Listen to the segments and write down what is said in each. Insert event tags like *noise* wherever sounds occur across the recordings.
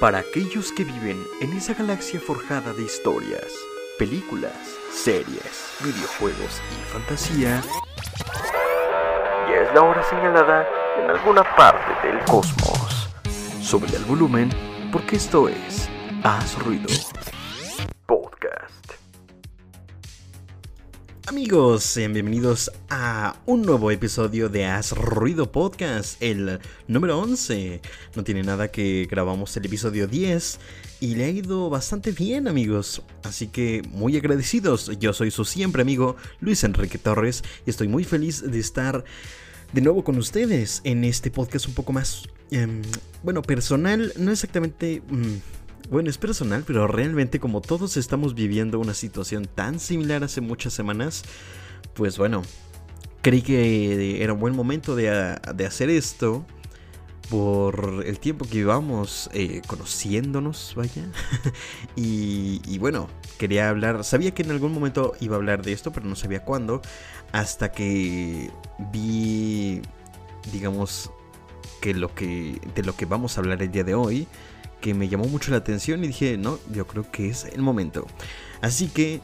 Para aquellos que viven en esa galaxia forjada de historias, películas, series, videojuegos y fantasía, ya es la hora señalada en alguna parte del cosmos. Sube el volumen porque esto es Haz Ruido Amigos, sean bienvenidos a un nuevo episodio de Haz Ruido Podcast, el número 11. No tiene nada que grabamos el episodio 10 y le ha ido bastante bien, amigos. Así que muy agradecidos. Yo soy su siempre amigo Luis Enrique Torres y estoy muy feliz de estar de nuevo con ustedes en este podcast un poco más, em, bueno, personal, no exactamente... mm, bueno, es personal, pero realmente como todos estamos viviendo una situación tan similar hace muchas semanas, pues bueno, creí que era un buen momento de, de hacer esto por el tiempo que llevamos eh, conociéndonos, vaya. *laughs* y, y bueno, quería hablar, sabía que en algún momento iba a hablar de esto, pero no sabía cuándo, hasta que vi, digamos, que lo que de lo que vamos a hablar el día de hoy que me llamó mucho la atención y dije, no, yo creo que es el momento. Así que,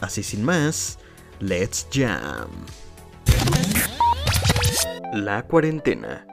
así sin más, let's jam. La cuarentena.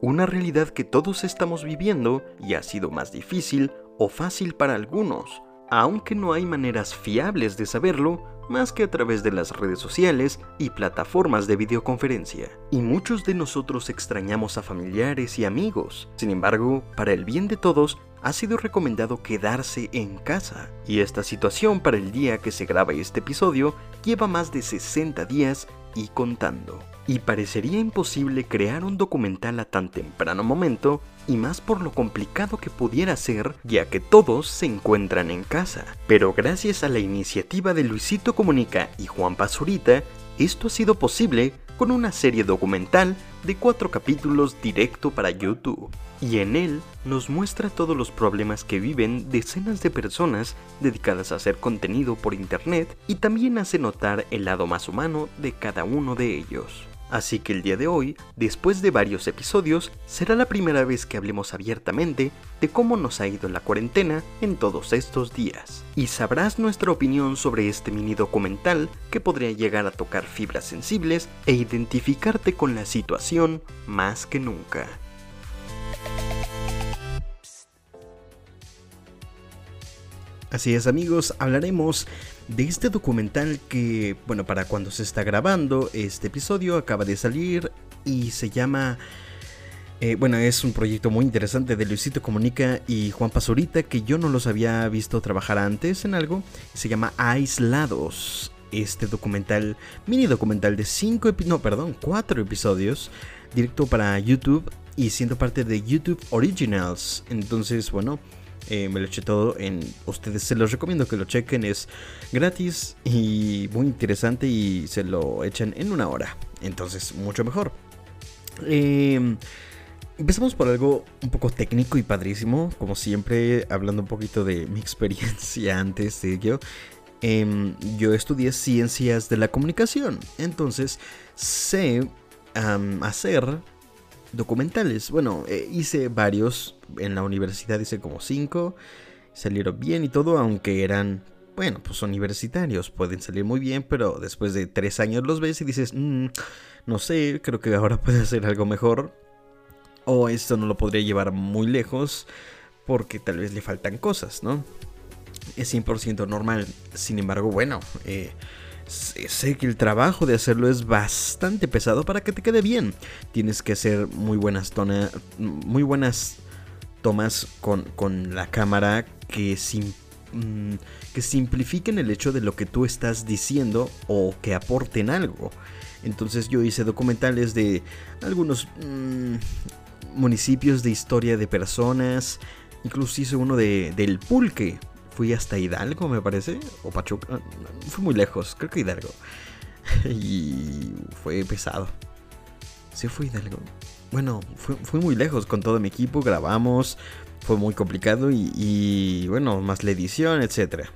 Una realidad que todos estamos viviendo y ha sido más difícil o fácil para algunos, aunque no hay maneras fiables de saberlo más que a través de las redes sociales y plataformas de videoconferencia. Y muchos de nosotros extrañamos a familiares y amigos. Sin embargo, para el bien de todos, ha sido recomendado quedarse en casa. Y esta situación para el día que se graba este episodio lleva más de 60 días y contando. Y parecería imposible crear un documental a tan temprano momento, y más por lo complicado que pudiera ser, ya que todos se encuentran en casa. Pero gracias a la iniciativa de Luisito Comunica y Juan Pazurita, esto ha sido posible con una serie documental de cuatro capítulos directo para YouTube. Y en él nos muestra todos los problemas que viven decenas de personas dedicadas a hacer contenido por internet y también hace notar el lado más humano de cada uno de ellos. Así que el día de hoy, después de varios episodios, será la primera vez que hablemos abiertamente de cómo nos ha ido la cuarentena en todos estos días. Y sabrás nuestra opinión sobre este mini documental que podría llegar a tocar fibras sensibles e identificarte con la situación más que nunca. Así es amigos, hablaremos de este documental que, bueno, para cuando se está grabando, este episodio acaba de salir y se llama... eh, bueno, es un proyecto muy interesante de Luisito Comunica y Juan Pazurita que yo no los había visto trabajar antes en algo. Se llama Aislados. Este documental, mini documental de 5 no, perdón, 4 episodios, directo para YouTube y siendo parte de YouTube Originals. Entonces, bueno, eh, me lo eché todo en ustedes. Se los recomiendo que lo chequen es gratis y muy interesante y se lo echen en una hora. Entonces mucho mejor. Eh, empezamos por algo un poco técnico y padrísimo como siempre hablando un poquito de mi *laughs* experiencia antes de ello Em, yo estudié ciencias de la comunicación entonces sé hacer documentales. Bueno, eh, hice varios en la universidad, hice como cinco. Salieron bien y todo, aunque eran, bueno, pues universitarios. Pueden salir muy bien, pero después de tres años los ves y dices, "Mm, no sé, creo que ahora *laughs* puede hacer algo mejor. O esto no lo podría llevar muy lejos porque tal vez le faltan cosas, ¿no? Es 100% normal. Sin embargo, bueno, eh, sé que el trabajo de hacerlo es bastante pesado para que te quede bien. Tienes que hacer muy buenas muy buenas tomas con, con la cámara que, sim- mm, que simplifiquen el hecho de lo que tú estás diciendo o que aporten algo. Entonces yo hice documentales de algunos mm, municipios de historia de personas. Incluso hice uno de, del pulque. Fui hasta Hidalgo, me parece. O Pachuca. Fui muy lejos, creo que Hidalgo. *laughs* y fue pesado. Sí, fue Hidalgo. Bueno, fue, fue muy lejos con todo mi equipo. Grabamos. Fue muy complicado y, bueno, más la edición, etc.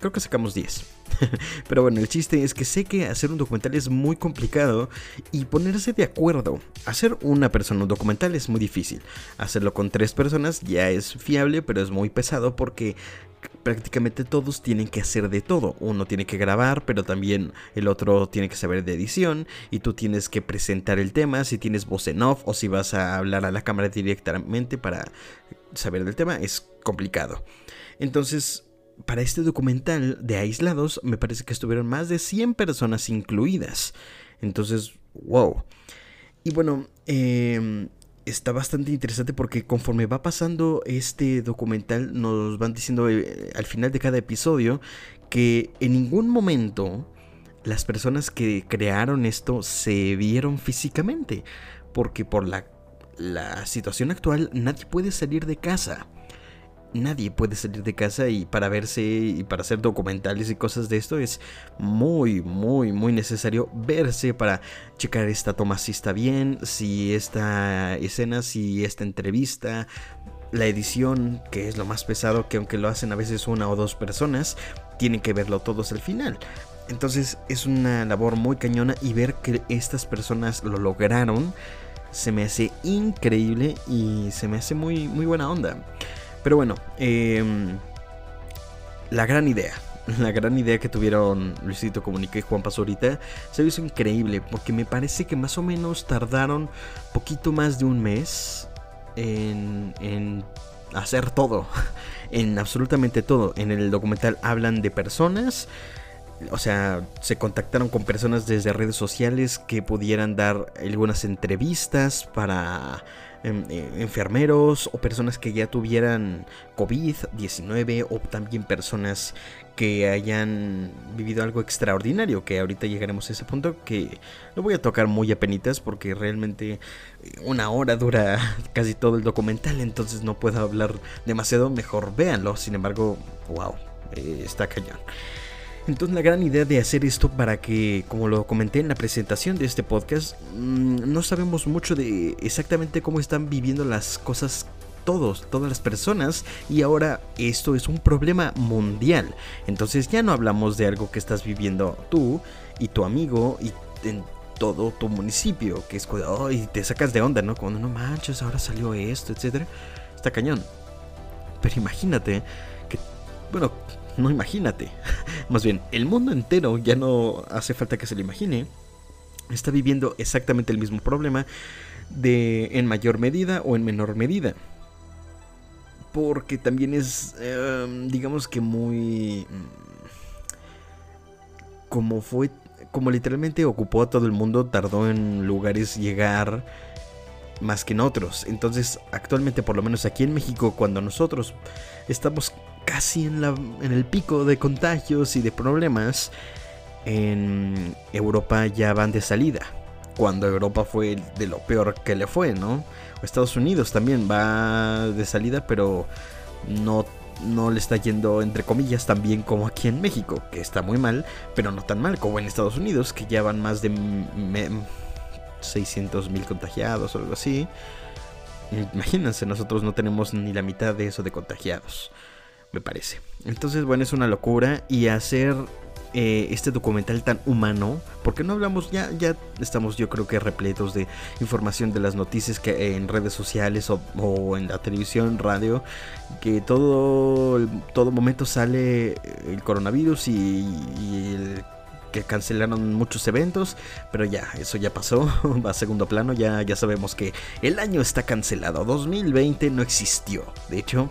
creo que sacamos 10. *laughs* Pero bueno, el chiste es que sé que hacer un documental es muy complicado y ponerse de acuerdo. Hacer una persona un documental es muy difícil. Hacerlo con tres personas ya es fiable, pero es muy pesado porque prácticamente todos tienen que hacer de todo. Uno tiene que grabar, pero también el otro tiene que saber de edición y tú tienes que presentar el tema si tienes voz en off o si vas a hablar a la cámara directamente para saber del tema. Es complicado. Entonces, para este documental de aislados me parece que estuvieron más de 100 personas incluidas. Entonces, wow. Y bueno, eh, está bastante interesante porque conforme va pasando este documental nos van diciendo eh, al final de cada episodio que en ningún momento las personas que crearon esto se vieron físicamente porque por la situación actual nadie puede salir de casa nadie puede salir de casa y para verse y para hacer documentales y cosas de esto es muy, muy, muy necesario verse para checar esta toma si está bien, si esta escena, si esta entrevista, la edición, que es lo más pesado, que aunque lo hacen a veces una o dos personas, tienen que verlo todos al final. Entonces es una labor muy cañona y ver que estas personas lo lograron se me hace increíble y se me hace muy, muy buena onda. Pero bueno, em, la gran idea. *laughs* La gran idea que tuvieron Luisito Comunica y Juan Pazurita se hizo increíble porque me parece que más o menos tardaron poquito más de un mes en, en hacer todo, *laughs* en absolutamente todo. En el documental hablan de personas, o sea, se contactaron con personas desde redes sociales que pudieran dar algunas entrevistas para enfermeros o personas que ya tuvieran COVID-19 o también personas que hayan vivido algo extraordinario, que ahorita llegaremos a ese punto que lo voy a tocar muy a penitas porque realmente eh, una hora dura *laughs* casi todo el documental, entonces no puedo hablar demasiado, mejor véanlo, sin embargo, wow, eh, está cañón. Entonces la gran idea de hacer esto para que, como lo comenté en la presentación de este podcast, mm, no sabemos mucho de exactamente cómo están viviendo las cosas todos, todas las personas y ahora esto es un problema mundial. Entonces ya no hablamos de algo que estás viviendo tú y tu amigo y en todo tu municipio, que es cuando y te sacas de onda, ¿no? Cuando no manches, ahora salió esto, etcétera. Está cañón. Pero imagínate que bueno, no imagínate. *laughs* Más bien, el mundo entero, ya no hace falta que se lo imagine, está viviendo exactamente el mismo problema de en mayor medida o en menor medida. Porque también es, em, digamos que muy... Mm, como fue, como literalmente ocupó a todo el mundo, tardó en lugares llegar más que en otros. Entonces, actualmente, por lo menos aquí en México, cuando nosotros estamos casi en, la, en el pico de contagios y de problemas, en Europa ya van de salida. Cuando Europa fue de lo peor que le fue, ¿no? Estados Unidos también va de salida, pero no, no le está yendo, entre comillas, tan bien como aquí en México, que está muy mal, pero no tan mal como en Estados Unidos, que ya van más de 600 mil contagiados o algo así. Imagínense, nosotros no tenemos ni la mitad de eso de contagiados me parece. Entonces, bueno, es una locura. Y hacer eh, este documental tan humano, porque no hablamos, ya, ya estamos yo creo que repletos de información de las noticias que en redes sociales o, en la televisión, radio, que todo, todo momento sale el coronavirus y, que cancelaron muchos eventos, pero ya, eso ya pasó, va *laughs* a segundo plano, ya, ya sabemos que el año está cancelado, 2020 no existió, de hecho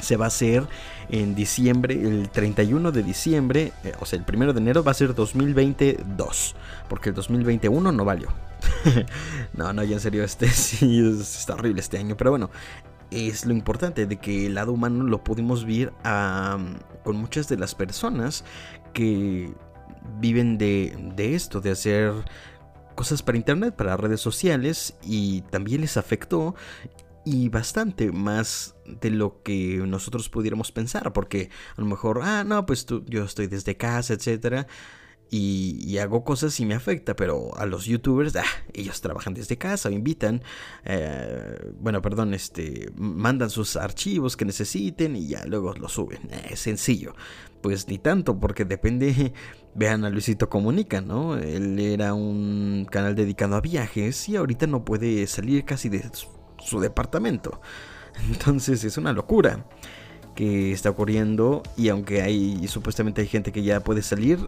se va a hacer en diciembre, el 31 de diciembre, eh, o sea, el 1 de enero va a ser 2022, porque el 2021 no valió. *laughs* no, no, ya en serio, este *laughs* sí está horrible este año, pero bueno, es lo importante de que el lado humano lo pudimos ver con muchas de las personas que viven de, de esto, de hacer cosas para internet, para redes sociales y también les afectó y bastante más de lo que nosotros pudiéramos pensar, porque a lo mejor, ah, no, pues tú, yo estoy desde casa, etcétera. y, hago cosas y me afecta, pero a los youtubers, ah, ellos trabajan desde casa, me invitan, eh, bueno, perdón, este, mandan sus archivos que necesiten y ya luego los suben. Eh, es sencillo. Pues ni tanto, porque depende, *laughs* vean a Luisito Comunica, ¿no? Él era un canal dedicado a viajes y ahorita no puede salir casi de su departamento. *laughs* Entonces es una locura que está ocurriendo y aunque hay supuestamente hay gente que ya puede salir,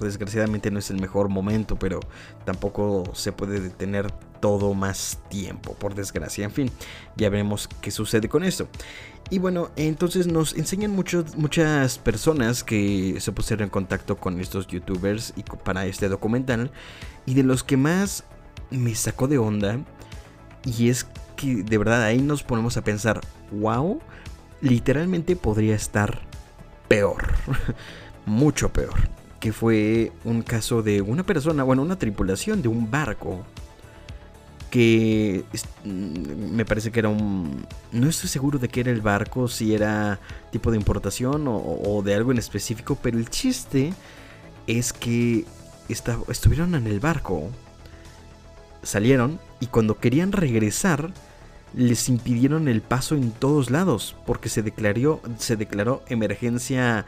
desgraciadamente no es el mejor momento, pero tampoco se puede detener todo más tiempo, por desgracia. En fin, ya veremos qué sucede con eso. Y bueno, entonces nos enseñan muchas personas que se pusieron en contacto con estos youtubers y para este documental. Y de los que más me sacó de onda, y es que de verdad ahí nos ponemos a pensar, wow, literalmente podría estar peor, *laughs* mucho peor, que fue un caso de una persona, bueno, una tripulación de un barco que mm, me parece que era un... No estoy seguro de qué era el barco, si era tipo de importación o, de algo en específico, pero el chiste es que estuvieron en el barco, salieron y cuando querían regresar, les impidieron el paso en todos lados porque se declaró, se declaró emergencia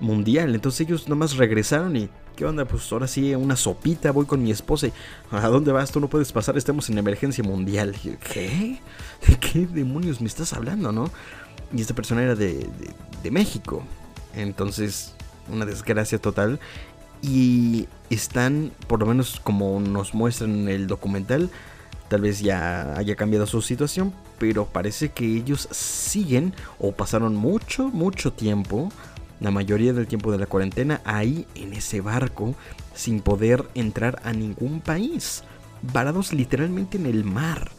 mundial. Entonces ellos nomás regresaron y ¿qué onda? Pues ahora sí, una sopita, voy con mi esposa. Y, ¿A dónde vas? Tú no puedes pasar, estamos en emergencia mundial. ¿Qué? ¿De qué demonios me estás hablando, no? Y esta persona era de, de México. Entonces, una desgracia total. Y están, por lo menos como nos muestran en el documental, Tal vez ya haya cambiado su situación, pero parece que ellos siguen o pasaron mucho, mucho tiempo, la mayoría del tiempo de la cuarentena, ahí en ese barco, sin poder entrar a ningún país, varados literalmente en el mar.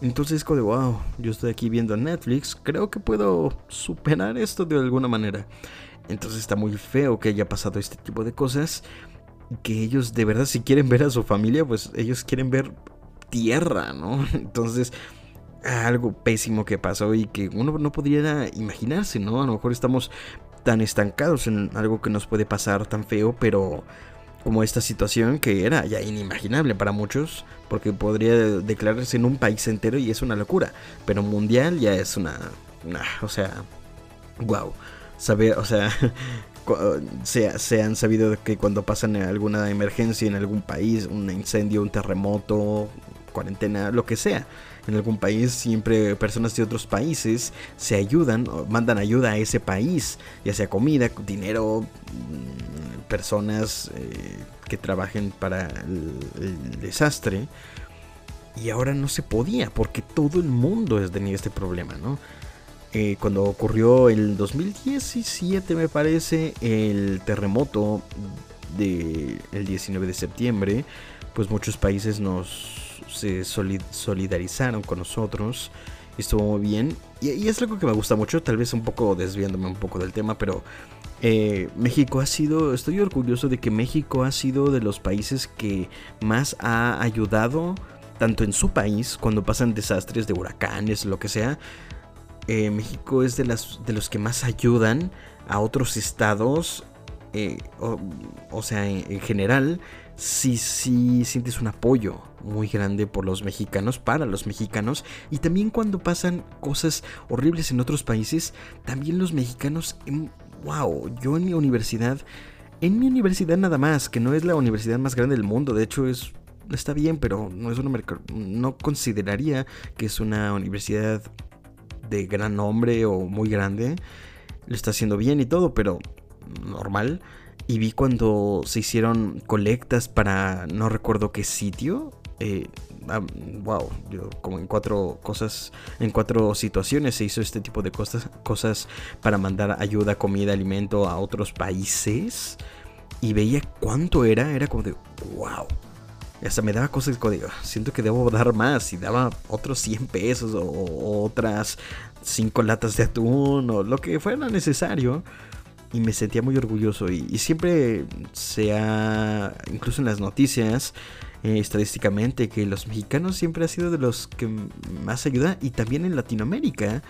Entonces, como de wow, yo estoy aquí viendo Netflix, creo que puedo superar esto de alguna manera. Entonces está muy feo que haya pasado este tipo de cosas. Que ellos de verdad si quieren ver a su familia, pues ellos quieren ver tierra, ¿no? *laughs* Entonces, algo pésimo que pasó y que uno no podría imaginarse, ¿no? A lo mejor estamos tan estancados en algo que nos puede pasar tan feo, pero como esta situación que era ya inimaginable para muchos, porque podría declararse en un país entero y es una locura, pero mundial ya es una, o sea, wow, saber, o sea, *laughs* se, se, han sabido que cuando pasan alguna emergencia en algún país, un incendio, un terremoto, cuarentena, lo que sea. En algún país siempre personas de otros países se ayudan, mandan ayuda a ese país, ya sea comida, dinero, mm, personas eh, que trabajen para el, desastre. Y ahora no se podía porque todo el mundo tenía este problema, ¿no? Eh, cuando ocurrió el 2017 me parece el terremoto del 19 de septiembre, pues muchos países nos se solidarizaron con nosotros. Estuvo muy bien. Y, es algo que me gusta mucho, tal vez un poco desviándome un poco del tema, pero eh, México ha sido, estoy orgulloso de que México ha sido de los países que más ha ayudado, tanto en su país, cuando pasan desastres de huracanes, lo que sea. Eh, México es de, las, de los que más ayudan a otros estados, eh, o, sea, en general sí, sí sientes un apoyo muy grande por los mexicanos, para los mexicanos, y también cuando pasan cosas horribles en otros países, también los mexicanos, wow, yo en mi universidad, en mi universidad nada más, que no es la universidad más grande del mundo, de hecho es está bien, pero no es una no consideraría que es una universidad de gran nombre o muy grande. Lo está haciendo bien y todo, pero normal y vi cuando se hicieron colectas para no recuerdo qué sitio. Eh, wow, yo como en cuatro cosas, en cuatro situaciones se hizo este tipo de cosas, cosas para mandar ayuda, comida, alimento a otros países. Y veía cuánto era, era como de wow. Hasta me daba cosas de código. Siento que debo dar más. Y daba otros 100 pesos o, otras 5 latas de atún o lo que fuera necesario y me sentía muy orgulloso y, siempre se ha, incluso en las noticias, eh, estadísticamente, que los mexicanos siempre han sido de los que más ayudan y también en Latinoamérica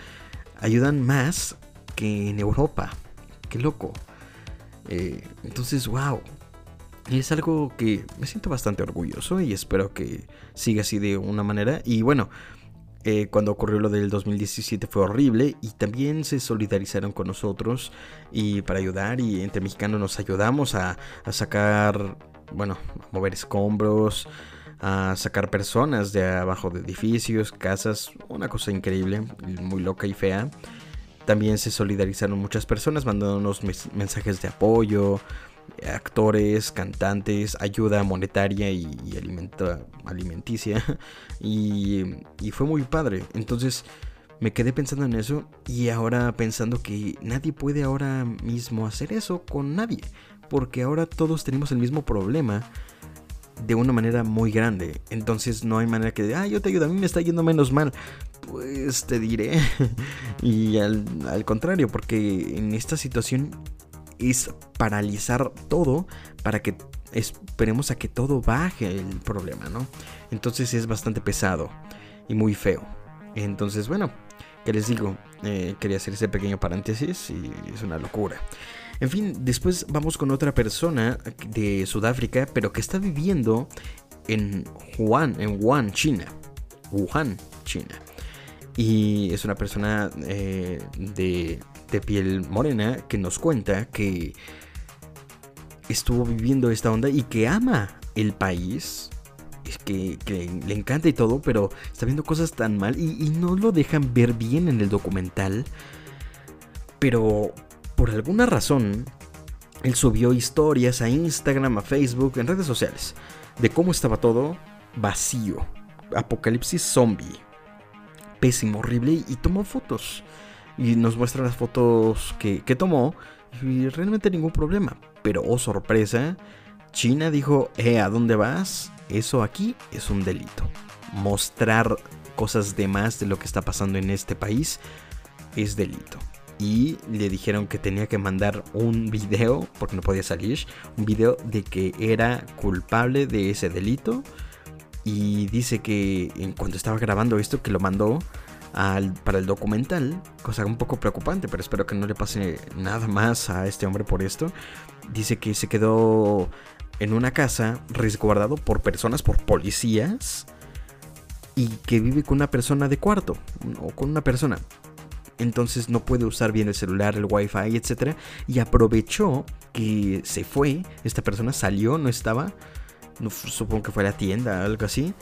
ayudan más que en Europa. Qué loco. Eh, entonces, wow, es algo que me siento bastante orgulloso y espero que siga así de una manera. Y bueno, eh, cuando ocurrió lo del 2017 fue horrible y también se solidarizaron con nosotros y para ayudar y entre mexicanos nos ayudamos a, a sacar, bueno, a mover escombros, a sacar personas de abajo de edificios, casas, una cosa increíble, muy loca y fea. También se solidarizaron muchas personas mandándonos mensajes de apoyo, actores, cantantes, ayuda monetaria y, alimenticia. *laughs* Y, y fue muy padre. Entonces me quedé pensando en eso y ahora pensando que nadie puede ahora mismo hacer eso con nadie. Porque ahora todos tenemos el mismo problema de una manera muy grande. Entonces no hay manera que, ah, yo te ayudo, a mí me está yendo menos mal. Pues te diré. *laughs* y al, al contrario, porque en esta situación es paralizar todo para que esperemos a que todo baje el problema, ¿no? Entonces es bastante pesado y muy feo. Entonces, bueno, ¿qué les digo? Eh, quería hacer ese pequeño paréntesis y es una locura. En fin, después vamos con otra persona de Sudáfrica, pero que está viviendo en Wuhan, en Wuhan, China. Wuhan, China. Y es una persona eh, de de piel morena que nos cuenta que estuvo viviendo esta onda y que ama el país. Es que, le encanta y todo, pero está viendo cosas tan mal y, y no lo dejan ver bien en el documental. Pero por alguna razón, él subió historias a Instagram, a Facebook, en redes sociales, de cómo estaba todo vacío. Apocalipsis zombie. Pésimo, horrible y tomó fotos y nos muestra las fotos que, tomó y realmente ningún problema. Pero oh sorpresa, China dijo, eh, ¿a dónde vas? Eso aquí es un delito. Mostrar cosas de más de lo que está pasando en este país es delito. Y le dijeron que tenía que mandar un video, porque no podía salir, un video de que era culpable de ese delito. Y dice que en cuanto estaba grabando esto, que lo mandó, para el documental, cosa un poco preocupante, pero espero que no le pase nada más a este hombre por esto. Dice que se quedó en una casa resguardado por personas, por policías, y que vive con una persona de cuarto, o con una persona. Entonces no puede usar bien el celular, el wifi, etc. Y aprovechó que se fue, esta persona salió, no estaba, supongo que fue a la tienda, algo así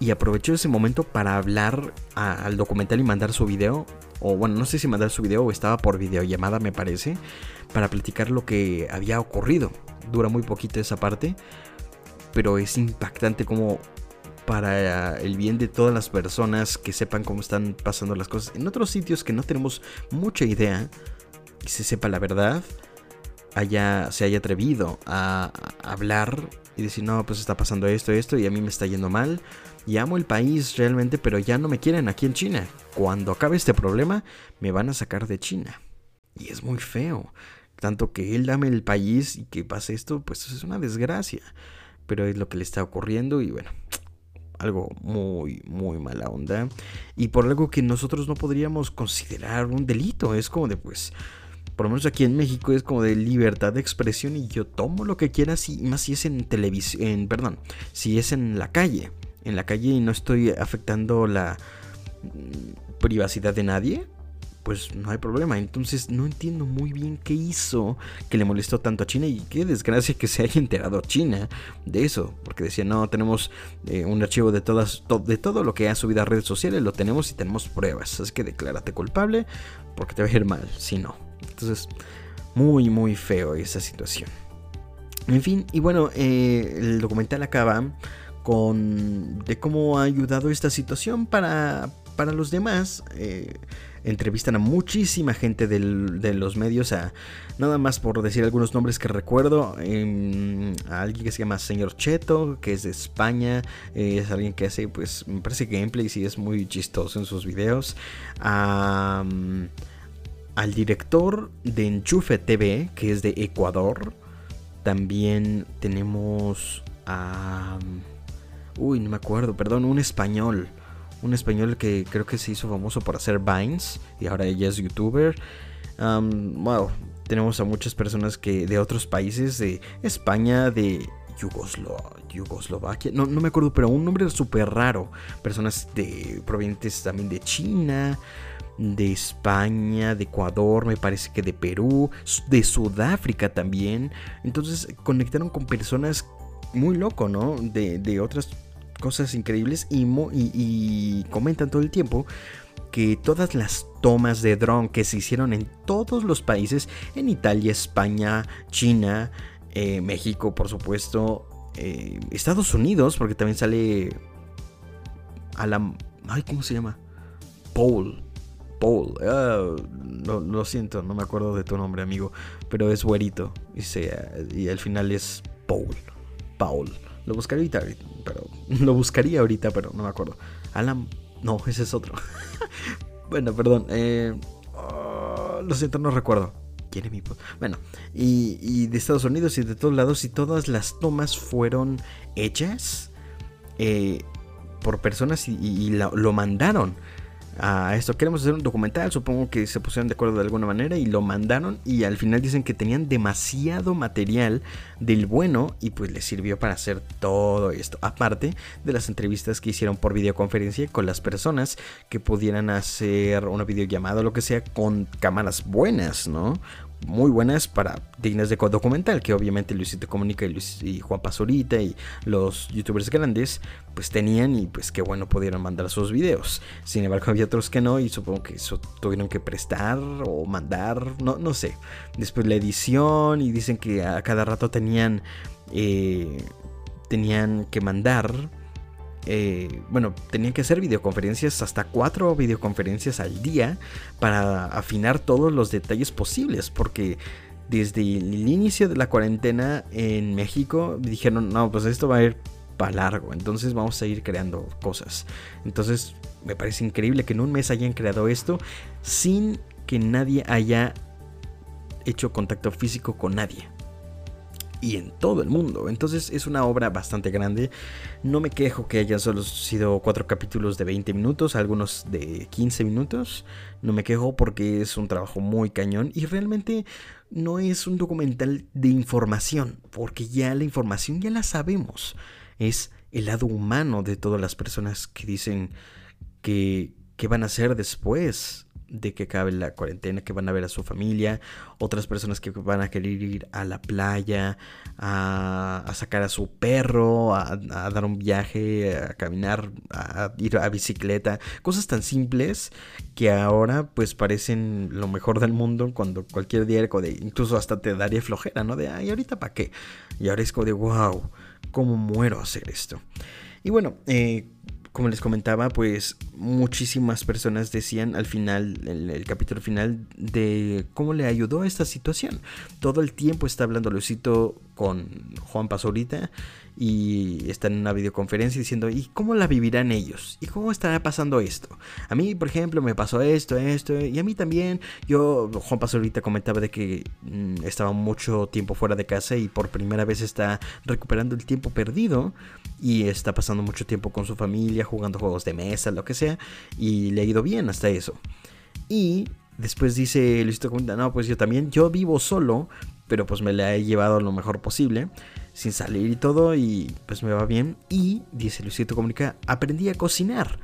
y aprovechó ese momento para hablar al documental y mandar su video. O bueno, no sé si mandar su video o estaba por videollamada, me parece. Para platicar lo que había ocurrido. Dura muy poquito esa parte. Pero es impactante como para el bien de todas las personas que sepan cómo están pasando las cosas en otros sitios que no tenemos mucha idea y se sepa la verdad, haya, se haya atrevido a, a hablar y decir, no, pues está pasando esto, esto y a mí me está yendo mal y amo el país realmente, pero ya no me quieren aquí en China. Cuando acabe este problema, me van a sacar de China. Y es muy feo. Tanto que él dame el país y que pase esto, pues es una desgracia. Pero es lo que le está ocurriendo y bueno, algo muy, muy mala onda. Y por algo que nosotros no podríamos considerar un delito. Es como de pues por lo menos aquí en México es como de libertad de expresión y yo tomo lo que quiera, y más si es en televisión, perdón, si es en la calle en la calle y no estoy afectando la mm, privacidad de nadie, pues no hay problema. Entonces no entiendo muy bien qué hizo que le molestó tanto a China y qué desgracia que se haya enterado China de eso. Porque decía, no, tenemos eh, un archivo de, todas, de todo lo que ha subido a redes sociales, lo tenemos y tenemos pruebas. Así que declárate culpable porque te va a ir mal si no. Entonces, muy, muy feo esa situación. En fin, y bueno, eh, el documental acaba con de cómo ha ayudado esta situación para, para los demás. Eh, entrevistan a muchísima gente de los medios, a, nada más por decir algunos nombres que recuerdo, em, a alguien que se llama Señor Cheto, que es de España, eh, es alguien que hace, pues, me parece gameplays y es muy chistoso en sus videos. Al director de Enchufe TV, que es de Ecuador. También tenemos a... Uy, no me acuerdo, perdón, un español. Un español que creo que se hizo famoso por hacer Vines y ahora ella es youtuber. wow, tenemos a muchas personas que de otros países, de España, de Yugoslovaquia, no, no me acuerdo, pero un nombre súper raro. Personas de, provenientes también de China, de España, de Ecuador, me parece que de Perú, de Sudáfrica también. Entonces conectaron con personas muy loco, ¿no? De, de otras cosas increíbles y, y, comentan todo el tiempo que todas las tomas de dron que se hicieron en todos los países, en Italia, España, China, eh, México, por supuesto, eh, Estados Unidos, porque también sale a la... Ay, ¿cómo se llama? Paul. Paul. Ah, lo, siento, no me acuerdo de tu nombre, amigo. Pero es güerito. Y, y al final es Paul. Paul. Lo buscaría ahorita, pero *laughs* lo buscaría ahorita, pero no me acuerdo. Alan, no, ese es otro. *laughs* bueno, perdón. Eh, oh, lo siento, no recuerdo. ¿Quién mi Bueno, y, de Estados Unidos y de todos lados, y todas las tomas fueron hechas eh, por personas y, lo mandaron a esto. Queremos hacer un documental, supongo que se pusieron de acuerdo de alguna manera y lo mandaron y al final dicen que tenían demasiado material del bueno y pues les sirvió para hacer todo esto. Aparte de las entrevistas que hicieron por videoconferencia con las personas que pudieran hacer una videollamada o lo que sea con cámaras buenas, ¿no? Muy buenas para dignas de documental, que obviamente Luisito Comunica y, Luis, y Juan Pazurita y los youtubers grandes pues tenían y pues qué bueno pudieron mandar sus videos. Sin embargo *laughs* había otros que no y supongo que eso tuvieron que prestar o mandar, no, no sé. Después la edición y dicen que a cada rato tenían, eh, tenían que mandar eh, bueno, tenían que hacer videoconferencias, hasta cuatro videoconferencias al día para afinar todos los detalles posibles, porque desde el inicio de la cuarentena en México dijeron, no, pues esto va a ir para largo, entonces vamos a ir creando cosas. Entonces me parece increíble que en un mes hayan creado esto sin que nadie haya hecho contacto físico con nadie y en todo el mundo. Entonces es una obra bastante grande. No me quejo que hayan solo sido cuatro capítulos de 20 minutos, algunos de 15 minutos. No me quejo porque es un trabajo muy cañón y realmente no es un documental de información, porque ya la información ya la sabemos. Es el lado humano de todas las personas que dicen que, que van a hacer después de que acabe la cuarentena, que van a ver a su familia, otras personas que van a querer ir a la playa, a, sacar a su perro, a, dar un viaje, a caminar, a ir a bicicleta, cosas tan simples que ahora pues parecen lo mejor del mundo cuando cualquier día de, incluso hasta te daría flojera, ¿no? De, ay, ahorita para qué. Y ahora es como de, wow, ¿cómo muero a hacer esto? Y bueno, eh, como les comentaba, pues muchísimas personas decían al final, el, el, capítulo final, de cómo le ayudó a esta situación. Todo el tiempo está hablando Luisito con Juan Pazurita y está en una videoconferencia diciendo, ¿y cómo la vivirán ellos? ¿Y cómo estará pasando esto? A mí, por ejemplo, me pasó esto, esto, y a mí también. Yo, Juan Pazurita comentaba de que mm, estaba mucho tiempo fuera de casa y por primera vez está recuperando el tiempo perdido y está pasando mucho tiempo con su familia, jugando juegos de mesa, lo que sea, y le ha ido bien hasta eso. Y después dice Luisito Comenta, no, pues yo también, yo vivo solo, pero pues me la he llevado lo mejor posible, sin salir y todo, y pues me va bien. Y, dice Luisito Comunica, aprendí a cocinar.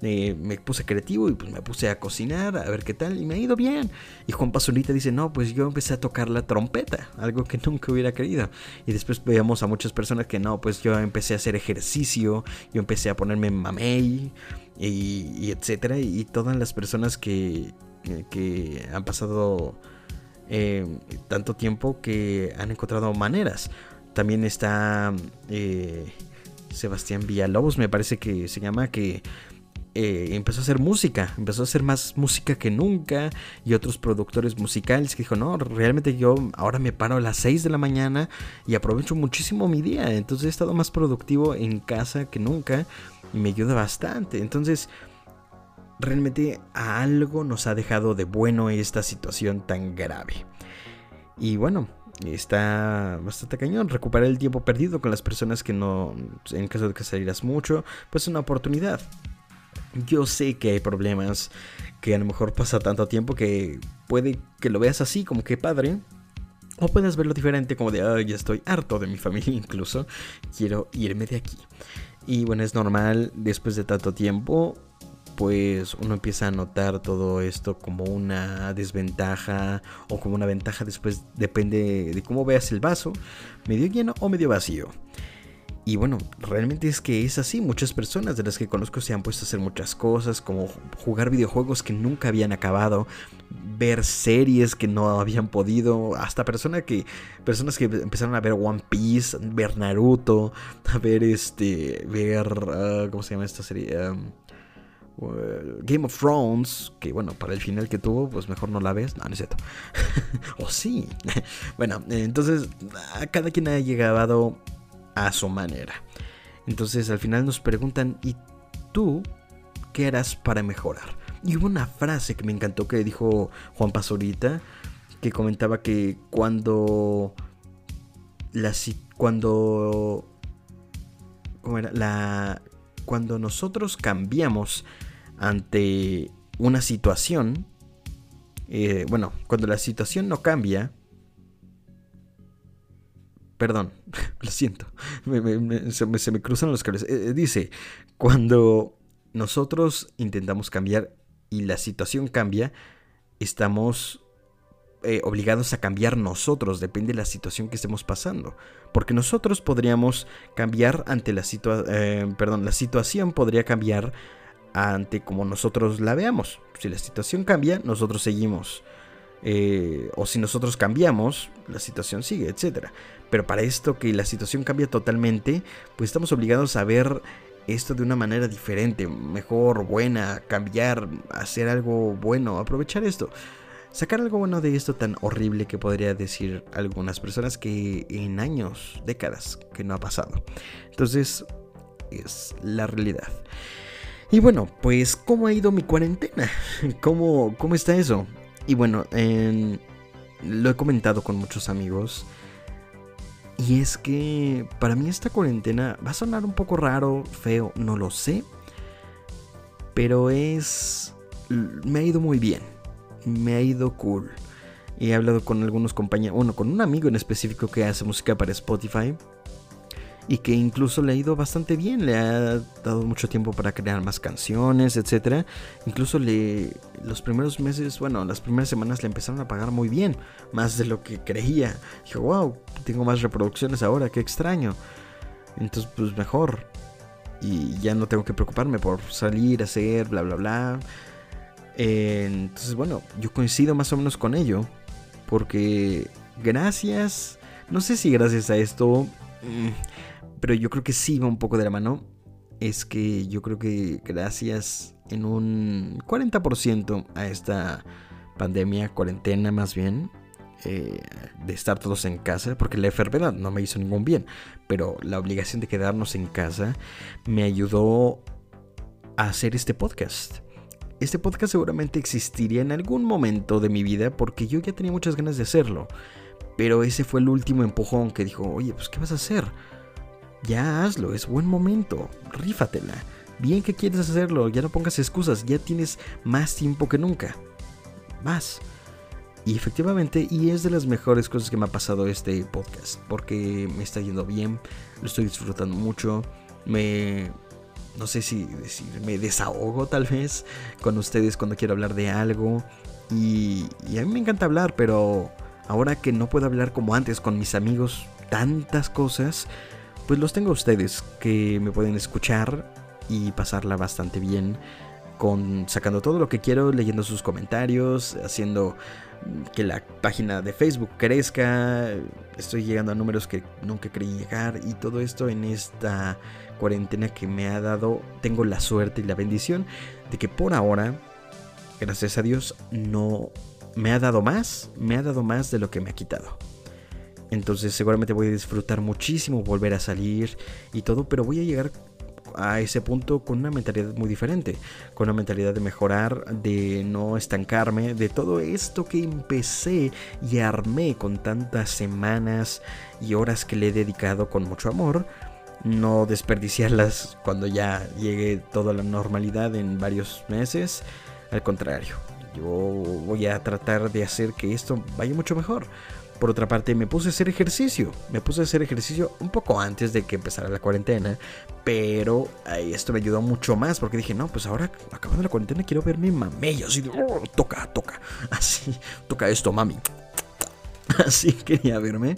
Eh, me puse creativo y pues me puse a cocinar, a ver qué tal, y me ha ido bien. Y Juan Pazurita dice, no, pues yo empecé a tocar la trompeta, algo que *laughs* nunca hubiera querido. Y después veíamos a muchas personas que no, pues yo empecé a hacer ejercicio, yo empecé a ponerme mamey, y, y etcétera. Y todas las personas que, que han pasado eh, tanto tiempo que han encontrado maneras. También está eh, Sebastián Villalobos, me parece que se llama, que eh, empezó a hacer música, empezó a hacer más música que nunca y otros productores musicales que dijo, no, realmente yo ahora me paro a las 6 de la mañana y aprovecho muchísimo mi día, entonces he estado más productivo en casa que nunca y me ayuda bastante, entonces realmente algo nos ha dejado de bueno esta situación tan grave. Y bueno, está bastante cañón. Recuperar el tiempo perdido con las personas que no, en caso de que salieras mucho, pues es una oportunidad. Yo sé que hay problemas, que a lo mejor pasa tanto tiempo que puede que lo veas así, como que padre. O puedes verlo diferente como de, ay, ya estoy harto de mi familia *laughs* incluso, quiero irme de aquí. Y bueno, es normal, después de tanto tiempo, pues uno empieza a notar todo esto como una desventaja o como una ventaja después, depende de cómo veas el vaso, medio lleno o medio vacío. Y bueno, realmente es que es así. Muchas personas de las que conozco se han puesto a hacer muchas cosas, como jugar videojuegos que nunca habían acabado, ver series que no habían podido, hasta personas que personas que empezaron a ver One Piece, ver Naruto, a ver este, ver ah, ¿cómo se llama esta serie? Game of Thrones, que bueno, para el final que tuvo, pues mejor no la ves. No, no es cierto. *laughs* o sí. *laughs* bueno, entonces, cada quien ha llegado a su manera. Entonces al final nos preguntan, ¿y tú qué harás para mejorar? Y hubo una frase que me encantó que dijo Juan Pazurita, que comentaba que cuando la cuando ¿cómo era? La cuando nosotros cambiamos ante una situación, eh, bueno, cuando la situación no cambia, Perdón, *laughs* lo siento. se, me, cruzan los cables. Eh, eh, dice, cuando nosotros intentamos cambiar y la situación cambia, estamos eh, obligados a cambiar nosotros, depende de la situación que estemos pasando. Porque nosotros podríamos cambiar ante la situación, perdón, la situación podría cambiar ante como nosotros la veamos. Si la situación cambia, nosotros seguimos. o si nosotros cambiamos, la situación sigue, etcétera. Pero para esto que la situación cambia totalmente, pues estamos obligados a ver esto de una manera diferente, mejor, buena, cambiar, hacer algo bueno, aprovechar esto. Sacar algo bueno de esto tan horrible que podría decir algunas personas que en años, décadas, que no ha pasado. Entonces, es la realidad. Y bueno, pues, ¿cómo ha ido mi cuarentena? *laughs* ¿Cómo, cómo está eso? Y bueno, lo he comentado con muchos amigos. Y es que para mí esta cuarentena va a sonar un poco raro, feo, no lo sé. Pero es... Me ha ido muy bien. Me ha ido cool. He hablado con algunos compañeros, bueno, con un amigo en específico que hace música para Spotify y que incluso le ha ido bastante bien, le ha dado mucho tiempo para crear más canciones, etc. Incluso le, los primeros meses, bueno, las primeras semanas le empezaron a pagar muy bien, más de lo que creía. Dijo, wow, tengo más reproducciones ahora, qué extraño. Entonces, pues mejor. Y ya no tengo que preocuparme por salir, hacer, bla, bla, bla. entonces, bueno, yo coincido más o menos con ello. Porque gracias, no sé si gracias a esto... Mm, pero yo creo que sí va un poco de la mano, es que yo creo que gracias en un 40% a esta pandemia, cuarentena más bien, eh, de estar todos en casa, porque la enfermedad no me hizo ningún bien, pero la obligación de quedarnos en casa me ayudó a hacer este podcast. Este podcast seguramente existiría en algún momento de mi vida porque yo ya tenía muchas ganas de hacerlo, pero ese fue el último empujón que dijo, oye, pues ¿qué vas a hacer? Ya hazlo, es buen momento, rífatela. Bien que quieres hacerlo, ya no pongas excusas, ya tienes más tiempo que nunca. Vas. Y efectivamente, y es de las mejores cosas que me ha pasado este podcast, porque me está yendo bien, lo estoy disfrutando mucho, me... No sé si decir, me desahogo tal vez con ustedes cuando quiero hablar de algo. Y, y a mí me encanta hablar, pero ahora que no puedo hablar como antes con mis amigos tantas cosas, pues los tengo a ustedes que me pueden escuchar y pasarla bastante bien con sacando todo lo que quiero, leyendo sus comentarios, haciendo que la página de Facebook crezca, estoy llegando a números que nunca creí llegar y todo esto en esta cuarentena que me ha dado, tengo la suerte y la bendición de que por ahora, gracias a Dios, no me ha dado más, me ha dado más de lo que me ha quitado. Entonces seguramente voy a disfrutar muchísimo volver a salir y todo, pero voy a llegar a ese punto con una mentalidad muy diferente, con una mentalidad de mejorar, de no estancarme, de todo esto que empecé y armé con tantas semanas y horas que le he dedicado con mucho amor, no desperdiciarlas cuando ya llegue toda la normalidad en varios meses, al contrario, yo voy a tratar de hacer que esto vaya mucho mejor Por otra parte, me puse a hacer ejercicio. Me puse a hacer ejercicio un poco antes de que empezara la cuarentena. Pero esto me ayudó mucho más porque dije, no, pues ahora acabando la cuarentena quiero verme mamello. Así de, oh, toca, toca. *laughs* Así, toca esto, mami. *laughs* Así quería verme.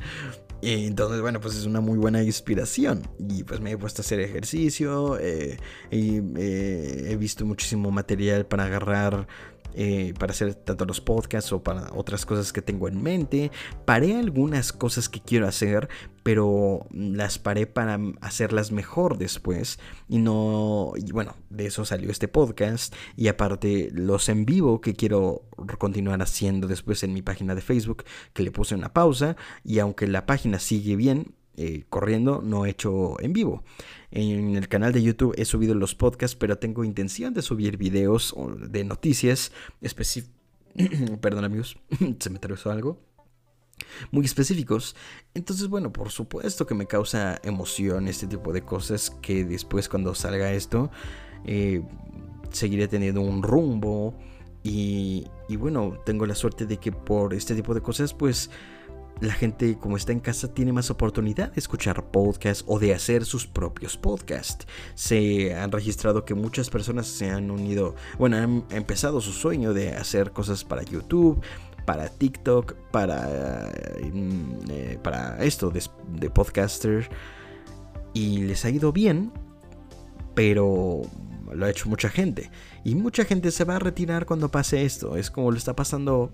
Y entonces, bueno, pues es una muy buena inspiración. Y pues me he puesto a hacer ejercicio. Eh, y eh, he visto muchísimo material para agarrar eh, para hacer tanto los podcasts o para otras cosas que tengo en mente. Paré algunas cosas que quiero hacer, pero las paré para hacerlas mejor después. Y no, y bueno, de eso salió este podcast. Y aparte los en vivo que quiero continuar haciendo después en mi página de Facebook, que le puse una pausa. Y aunque la página sigue bien, eh, corriendo, no he hecho en vivo. En el canal de YouTube he subido los podcasts, pero tengo intención de subir videos de noticias específicas. *clears throat* Perdón amigos, *clears throat* se me atravesó algo. Muy específicos. Entonces, bueno, por supuesto que me causa emoción este tipo de cosas que después cuando salga esto, eh, seguiré teniendo un rumbo. y bueno, tengo la suerte de que por este tipo de cosas, pues la gente como está en casa tiene más oportunidad de escuchar podcasts o de hacer sus propios podcasts. Se han registrado que muchas personas se han unido, bueno, han empezado su sueño de hacer cosas para YouTube, para TikTok, para, mm, eh, para esto de, de podcaster. Y les ha ido bien, pero lo ha hecho mucha gente. Y mucha gente se va a retirar cuando pase esto. Es como lo está pasando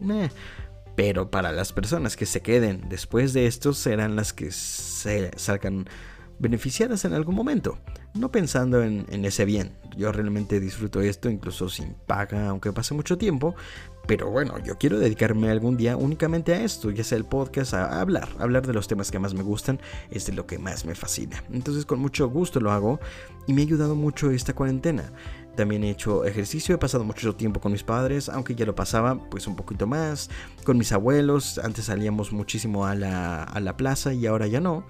pero para las personas que se queden después de esto serán las que se salgan beneficiadas en algún momento, no pensando en, ese bien. Yo realmente disfruto esto incluso sin paga, aunque pase mucho tiempo, pero bueno, yo quiero dedicarme algún día únicamente a esto, ya sea el podcast, a hablar, hablar de los temas que más me gustan, es de lo que más me fascina. Entonces con mucho gusto lo hago y me ha ayudado mucho esta cuarentena. También he hecho ejercicio, he pasado mucho tiempo con mis padres, aunque ya lo pasaba pues un poquito más, con mis abuelos, antes salíamos muchísimo a la, a la plaza y ahora ya no.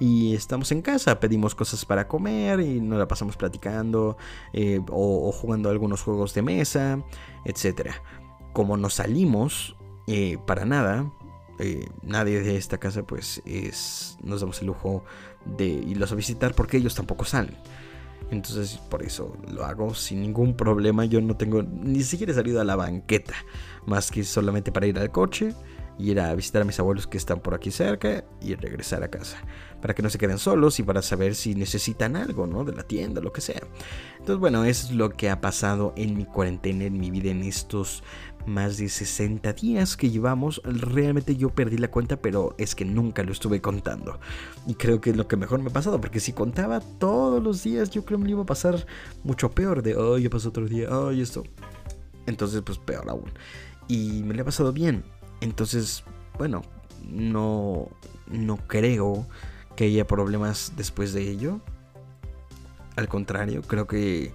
Y estamos en casa, pedimos cosas para comer y nos la pasamos platicando eh, o, jugando algunos juegos de mesa, etc. Como no salimos eh, para nada, eh, nadie de esta casa pues es, nos damos el lujo de irlos a visitar porque ellos tampoco salen. Entonces por eso lo hago sin ningún problema. Yo no tengo ni siquiera salido a la banqueta. Más que solamente para ir al coche, ir a visitar a mis abuelos que están por aquí cerca y regresar a casa. Para que no se queden solos y para saber si necesitan algo, ¿no? De la tienda, lo que sea. Entonces bueno, eso es lo que ha pasado en mi cuarentena, en mi vida en estos más de 60 días que llevamos. Realmente yo perdí la cuenta, pero es que nunca lo estuve contando. Y creo que es lo que mejor me ha pasado, porque si contaba todos los días, yo creo que me iba a pasar mucho peor. De, oh, ya pasó otro día, oh, esto. Entonces, pues peor aún. Y me lo ha pasado bien. Entonces, bueno, no, no creo que haya problemas después de ello. Al contrario, creo que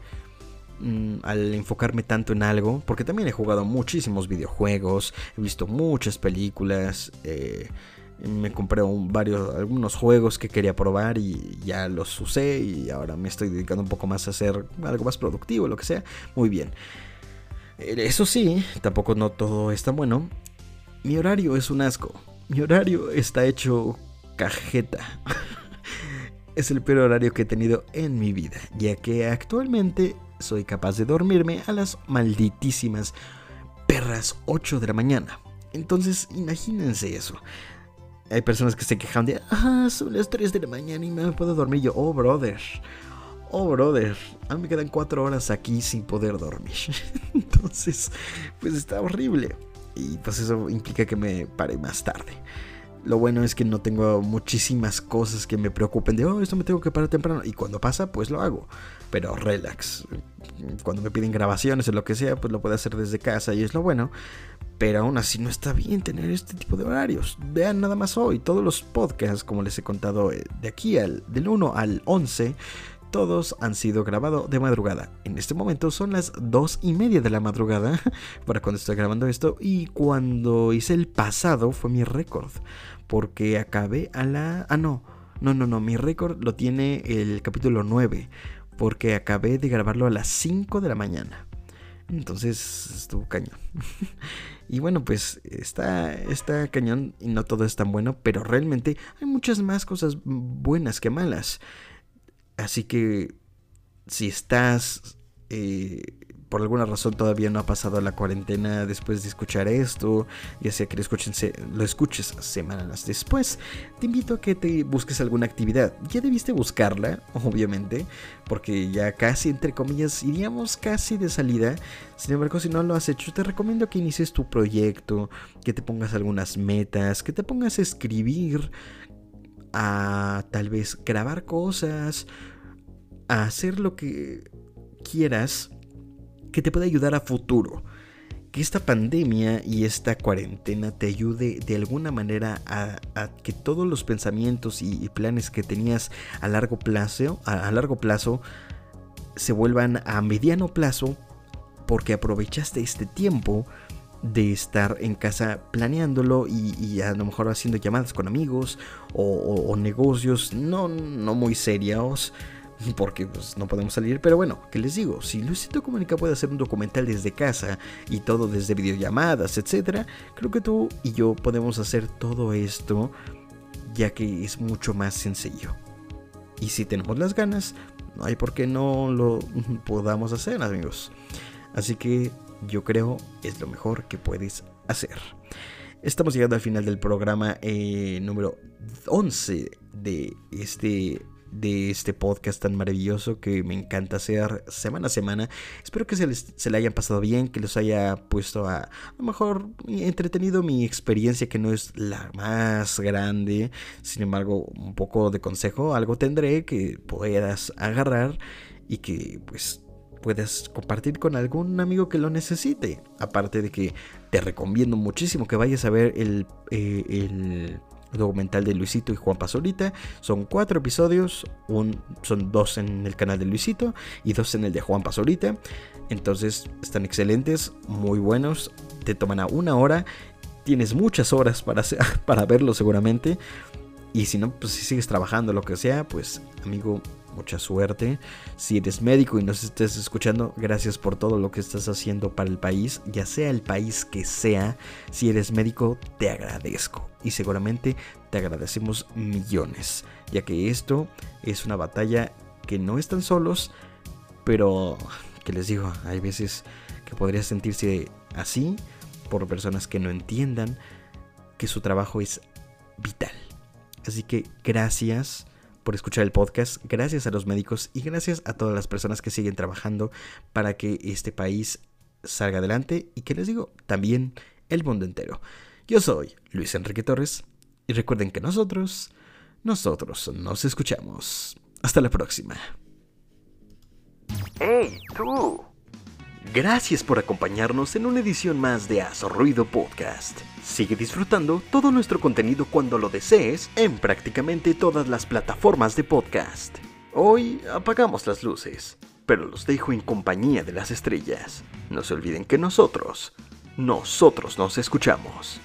Mm, al enfocarme tanto en algo, porque también he jugado muchísimos videojuegos, he visto muchas películas, eh, me compré varios, algunos juegos que quería probar y ya los usé y ahora me estoy dedicando un poco más a hacer algo más productivo, lo que sea. Muy bien. Eh, eso sí, tampoco no todo está bueno. Mi horario es un asco. Mi horario está hecho cajeta. *laughs* es el peor horario que he tenido en mi vida, ya que actualmente soy capaz de dormirme a las malditísimas perras 8 de la mañana. Entonces, imagínense eso. Hay personas que se quejan de, ah, son las 3 de la mañana y me puedo dormir. Yo, oh, brother. Oh, brother. A mí me quedan 4 horas aquí sin poder dormir. *laughs* Entonces, pues está horrible. Y pues eso implica que me pare más tarde. Lo bueno es que no tengo muchísimas cosas que me preocupen de, oh, esto me tengo que parar temprano. Y cuando pasa, pues lo hago. Pero relax. Cuando me piden grabaciones o lo que sea, pues lo puedo hacer desde casa y es lo bueno. Pero aún así no está bien tener este tipo de horarios. Vean nada más hoy, todos los podcasts, como les he contado, eh, de aquí al del 1 al 11, todos han sido grabados de madrugada. En este momento son las 2 y media de la madrugada *laughs* para cuando estoy grabando esto. Y cuando hice el pasado fue mi récord porque acabé a la... Ah, no, no, no, no, mi récord lo tiene el capítulo 9, porque acabé de grabarlo a las 5 de la mañana. Entonces estuvo cañón. *laughs* y bueno, pues está, está cañón y no todo es tan bueno, pero realmente hay muchas más cosas buenas que malas. Así que si estás eh, por alguna razón todavía no ha pasado la cuarentena después de escuchar esto, ya sea que lo, lo escuches semanas después, te invito a que te busques alguna actividad. Ya debiste buscarla, *laughs* obviamente, porque ya casi, entre comillas, iríamos casi de salida. Sin embargo, si no lo has hecho, te recomiendo que inicies tu proyecto, que te pongas algunas metas, que te pongas a escribir, a tal vez grabar cosas, a hacer lo que quieras que te pueda ayudar a futuro. Que esta pandemia y esta cuarentena te ayude de alguna manera a, que todos los pensamientos y, planes que tenías a largo plazo, a, largo plazo, se vuelvan a mediano plazo porque aprovechaste este tiempo de estar en casa planeándolo y, a lo mejor haciendo llamadas con amigos o, negocios no, no muy serios porque pues, no podemos salir. Pero bueno, ¿qué les digo? Si Luisito Comunica puede hacer un documental desde casa y todo desde videollamadas, etc., creo que tú y yo podemos hacer todo esto ya que es mucho más sencillo. Y si tenemos las ganas, no hay por qué no lo podamos hacer, amigos. Así que yo creo es lo mejor que puedes hacer. Estamos llegando al final del programa eh, número 11 de este de este podcast tan maravilloso que me encanta hacer semana a semana. Espero que se les se le hayan pasado bien, que les haya puesto a lo mejor entretenido mi experiencia que no es la más grande. Sin embargo, un poco de consejo, algo tendré que puedas agarrar y que pues puedas compartir con algún amigo que lo necesite. Aparte de que te recomiendo muchísimo que vayas a ver el, eh, documental de Luisito y Juan Pasolita. Son cuatro episodios, son dos en el canal de Luisito y dos en el de Juan Pasolita. Entonces están excelentes, muy buenos, te toman a una hora, tienes muchas horas para, *laughs* para verlo seguramente. Y si no, pues si sigues trabajando, lo que sea, pues amigo, mucha suerte. Si eres médico y nos estés escuchando, gracias por todo lo que estás haciendo para el país, ya sea el país que sea. Si eres médico, te agradezco. Y seguramente te agradecemos millones, ya que esto es una batalla que no están solos, pero que les digo, hay veces que podría sentirse así por personas que no entiendan que su trabajo es vital. Así que gracias por escuchar el podcast, gracias a los médicos y gracias a todas las personas que siguen trabajando para que este país salga adelante y que les digo, también el mundo entero. Yo soy Luis Enrique Torres y recuerden que nosotros, nosotros nos escuchamos. Hasta la próxima. ¡Hey, tú! Gracias por acompañarnos en una edición más de Aso Ruido Podcast. Sigue disfrutando todo nuestro contenido cuando lo desees en prácticamente todas las plataformas de podcast. Hoy apagamos las luces, pero los dejo en compañía de las estrellas. No se olviden que nosotros, nosotros nos escuchamos.